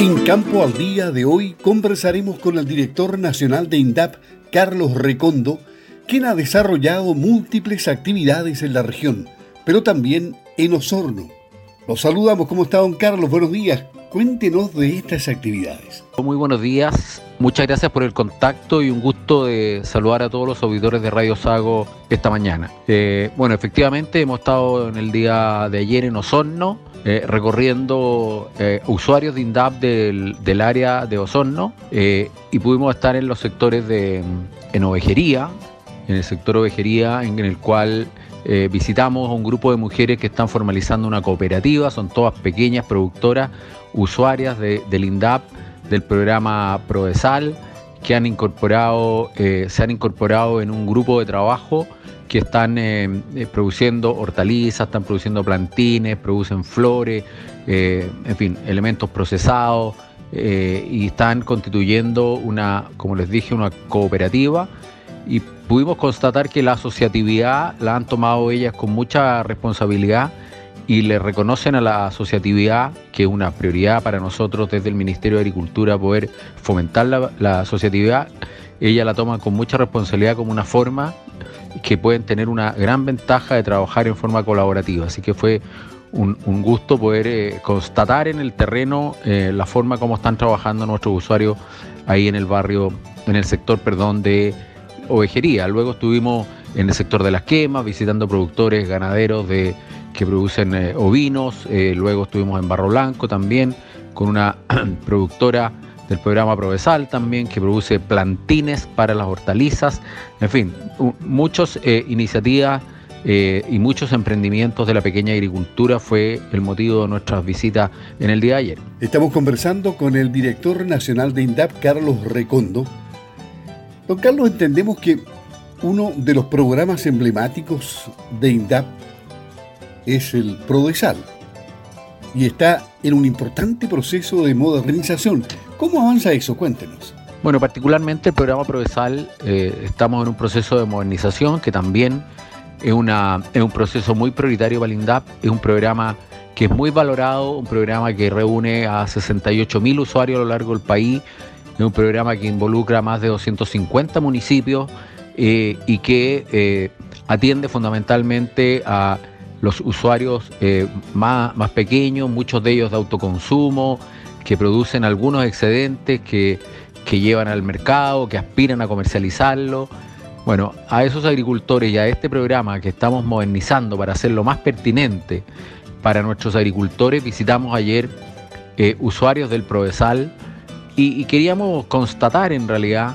En Campo al Día de hoy conversaremos con el director nacional de INDAP, Carlos Recondo, quien ha desarrollado múltiples actividades en la región, pero también en Osorno. Los saludamos, ¿cómo está don Carlos? Buenos días. Cuéntenos de estas actividades. Muy buenos días, muchas gracias por el contacto y un gusto de saludar a todos los auditores de Radio Sago esta mañana. Eh, bueno, efectivamente hemos estado en el día de ayer en Osorno, eh, recorriendo eh, usuarios de INDAP del, área de Osorno y pudimos estar en los sectores de en ovejería, en el sector ovejería en, el cual visitamos a un grupo de mujeres que están formalizando una cooperativa, son todas pequeñas productoras, usuarias del INDAP, del programa Prodesal, que han incorporado, se han incorporado en un grupo de trabajo que están eh, eh, produciendo hortalizas, están produciendo plantines, producen flores, eh, en fin, elementos procesados y están constituyendo una, como les dije, una cooperativa y pudimos constatar que la asociatividad la han tomado ellas con mucha responsabilidad y le reconocen a la asociatividad, que es una prioridad para nosotros desde el Ministerio de Agricultura poder fomentar la, asociatividad, ella la toma con mucha responsabilidad como una forma que pueden tener una gran ventaja de trabajar en forma colaborativa. Así que fue un, gusto poder eh, constatar en el terreno eh, la forma como están trabajando nuestros usuarios ahí en el barrio, en el sector, perdón, de ovejería. Luego estuvimos en el sector de las quemas, visitando productores ganaderos de, que producen eh, ovinos. luego estuvimos en Barro Blanco también con una productora del programa Provesal también, que produce plantines para las hortalizas, en fin, muchas eh, iniciativas eh, y muchos emprendimientos de la pequeña agricultura fue el motivo de nuestras visitas en el día de ayer. Estamos conversando con el director nacional de INDAP, Carlos Recondo. Don Carlos, entendemos que uno de los programas emblemáticos de INDAP es el Prodesal y está en un importante proceso de modernización. ¿Cómo avanza eso? Cuéntenos. Bueno, particularmente el programa Provesal, eh, estamos en un proceso de modernización que también es, una, es un proceso muy prioritario para el INDAP, es un programa que es muy valorado, un programa que reúne a 68 mil usuarios a lo largo del país, un programa que involucra más de 250 municipios eh, y que eh, atiende fundamentalmente a los usuarios más, más pequeños, muchos de ellos de autoconsumo, que producen algunos excedentes que, llevan al mercado, que aspiran a comercializarlo. Bueno, a esos agricultores y a este programa que estamos modernizando para hacerlo más pertinente para nuestros agricultores, visitamos ayer eh, usuarios del Provesal y, queríamos constatar en realidad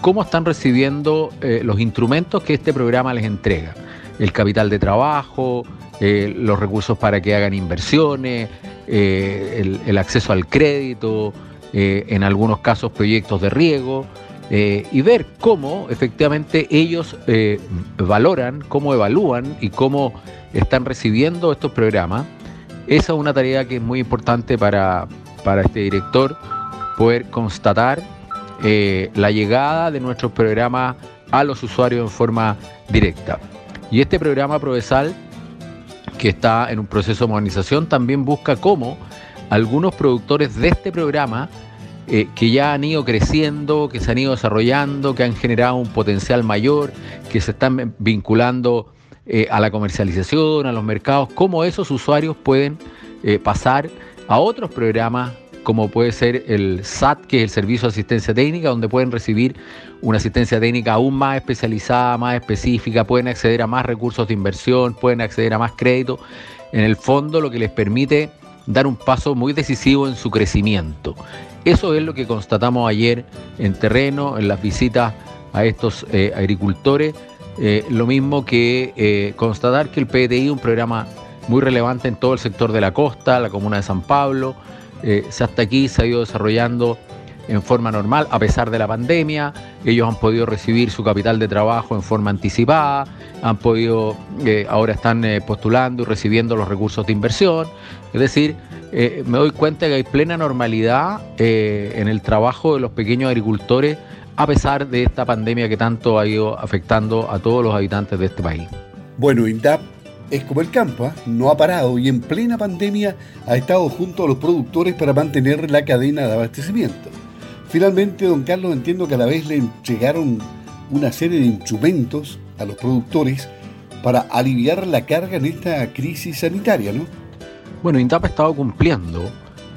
cómo están recibiendo eh, los instrumentos que este programa les entrega. El capital de trabajo, eh, los recursos para que hagan inversiones, eh, el, acceso al crédito, en algunos casos proyectos de riego, y ver cómo efectivamente ellos valoran, cómo evalúan y cómo están recibiendo estos programas. Esa es una tarea que es muy importante para, para este director, poder constatar la llegada de nuestros programas a los usuarios en forma directa. Y este programa Provesal que está en un proceso de modernización, también busca cómo algunos productores de este programa, eh, que ya han ido creciendo, que se han ido desarrollando, que han generado un potencial mayor, que se están vinculando eh, a la comercialización, a los mercados, cómo esos usuarios pueden eh, pasar a otros programas como puede ser el SAT, que es el Servicio de Asistencia Técnica, donde pueden recibir una asistencia técnica aún más especializada, más específica, pueden acceder a más recursos de inversión, pueden acceder a más crédito. En el fondo, lo que les permite dar un paso muy decisivo en su crecimiento. Eso es lo que constatamos ayer en terreno, en las visitas a estos eh, agricultores. Eh, lo mismo que eh, constatar que el PDI es un programa muy relevante en todo el sector de la costa, la comuna de San Pablo, eh, hasta aquí se ha ido desarrollando en forma normal, a pesar de la pandemia. Ellos han podido recibir su capital de trabajo en forma anticipada, han podido, eh, ahora están eh, postulando y recibiendo los recursos de inversión. Es decir, me doy cuenta que hay plena normalidad en el trabajo de los pequeños agricultores, a pesar de esta pandemia que tanto ha ido afectando a todos los habitantes de este país. Bueno, INDAP es como el campo, ¿ah? no ha parado y en plena pandemia ha estado junto a los productores para mantener la cadena de abastecimiento. Finalmente, don Carlos, entiendo que a la vez le entregaron una serie de instrumentos a los productores para aliviar la carga en esta crisis sanitaria, ¿no? Bueno, INDAP ha estado cumpliendo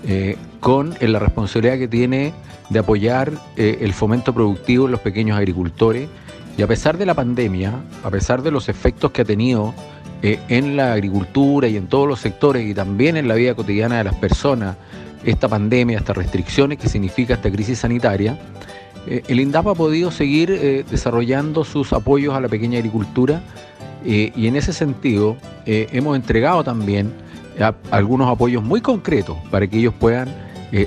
eh, con la responsabilidad que tiene de apoyar eh, el fomento productivo en los pequeños agricultores y a pesar de la pandemia, a pesar de los efectos que ha tenido eh, en la agricultura y en todos los sectores y también en la vida cotidiana de las personas, esta pandemia, estas restricciones que significa esta crisis sanitaria, eh, el INDAP ha podido seguir eh, desarrollando sus apoyos a la pequeña agricultura y en ese sentido hemos entregado también algunos apoyos muy concretos para que ellos puedan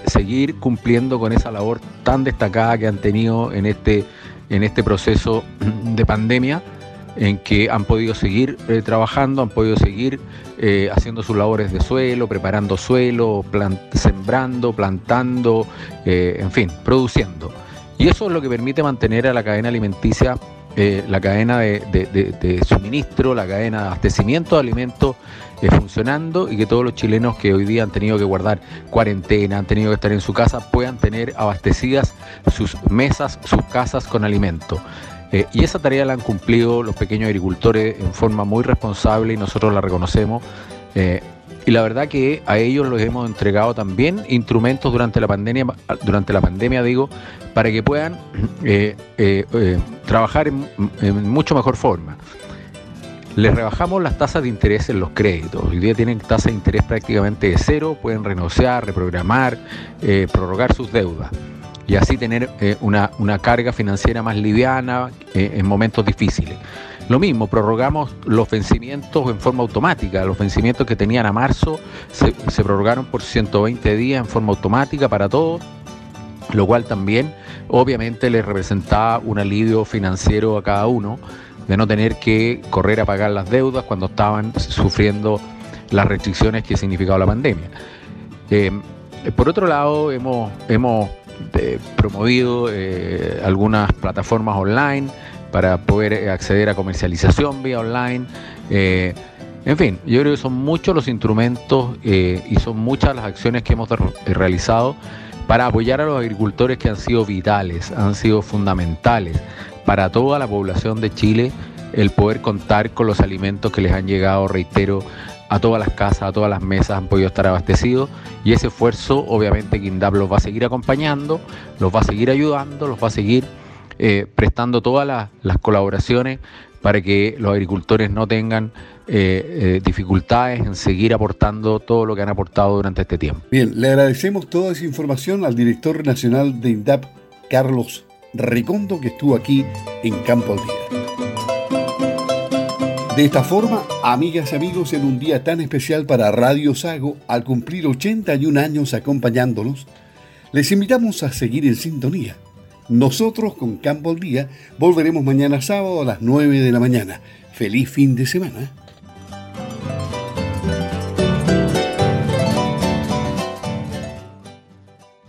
seguir cumpliendo con esa labor tan destacada que han tenido en este, en este proceso de pandemia en que han podido seguir eh, trabajando, han podido seguir eh, haciendo sus labores de suelo, preparando suelo, sembrando, plantando, eh, en fin, produciendo. Y eso es lo que permite mantener a la cadena alimenticia, la cadena de, suministro, la cadena de abastecimiento de alimentos funcionando y que todos los chilenos que hoy día han tenido que guardar cuarentena, han tenido que estar en su casa, puedan tener abastecidas sus mesas, sus casas con alimento. Eh, y esa tarea la han cumplido los pequeños agricultores en forma muy responsable y nosotros la reconocemos. Eh, y la verdad que a ellos les hemos entregado también instrumentos durante la pandemia, durante la pandemia digo, para que puedan eh, trabajar en, mucho mejor forma. Les rebajamos las tasas de interés en los créditos. Hoy día tienen tasas de interés prácticamente de cero, pueden renegociar, reprogramar, prorrogar sus deudas y así tener eh, una, carga financiera más liviana eh, en momentos difíciles. Lo mismo, prorrogamos los vencimientos en forma automática. Los vencimientos que tenían a marzo se, prorrogaron por 120 días en forma automática para todos, lo cual también obviamente les representaba un alivio financiero a cada uno de no tener que correr a pagar las deudas cuando estaban sufriendo las restricciones que significaba la pandemia. Eh, por otro lado, hemos, hemos promovido eh, algunas plataformas online para poder acceder a comercialización vía online. Eh, en fin, yo creo que son muchos los instrumentos eh, y son muchas las acciones que hemos realizado para apoyar a los agricultores que han sido vitales, han sido fundamentales para toda la población de Chile el poder contar con los alimentos que les han llegado, reitero, a todas las casas, a todas las mesas han podido estar abastecidos y ese esfuerzo obviamente Quindap los va a seguir acompañando, los va a seguir ayudando, los va a seguir eh, prestando todas las, colaboraciones para que los agricultores no tengan eh, eh, dificultades en seguir aportando todo lo que han aportado durante este tiempo. Bien, le agradecemos toda esa información al director nacional de INDAP, Carlos Ricondo, que estuvo aquí en Campo al. De esta forma, amigas y amigos, en un día tan especial para Radio Sago, al cumplir 81 años acompañándolos, les invitamos a seguir en sintonía. Nosotros con Campo al Día volveremos mañana sábado a las 9 de la mañana. Feliz fin de semana.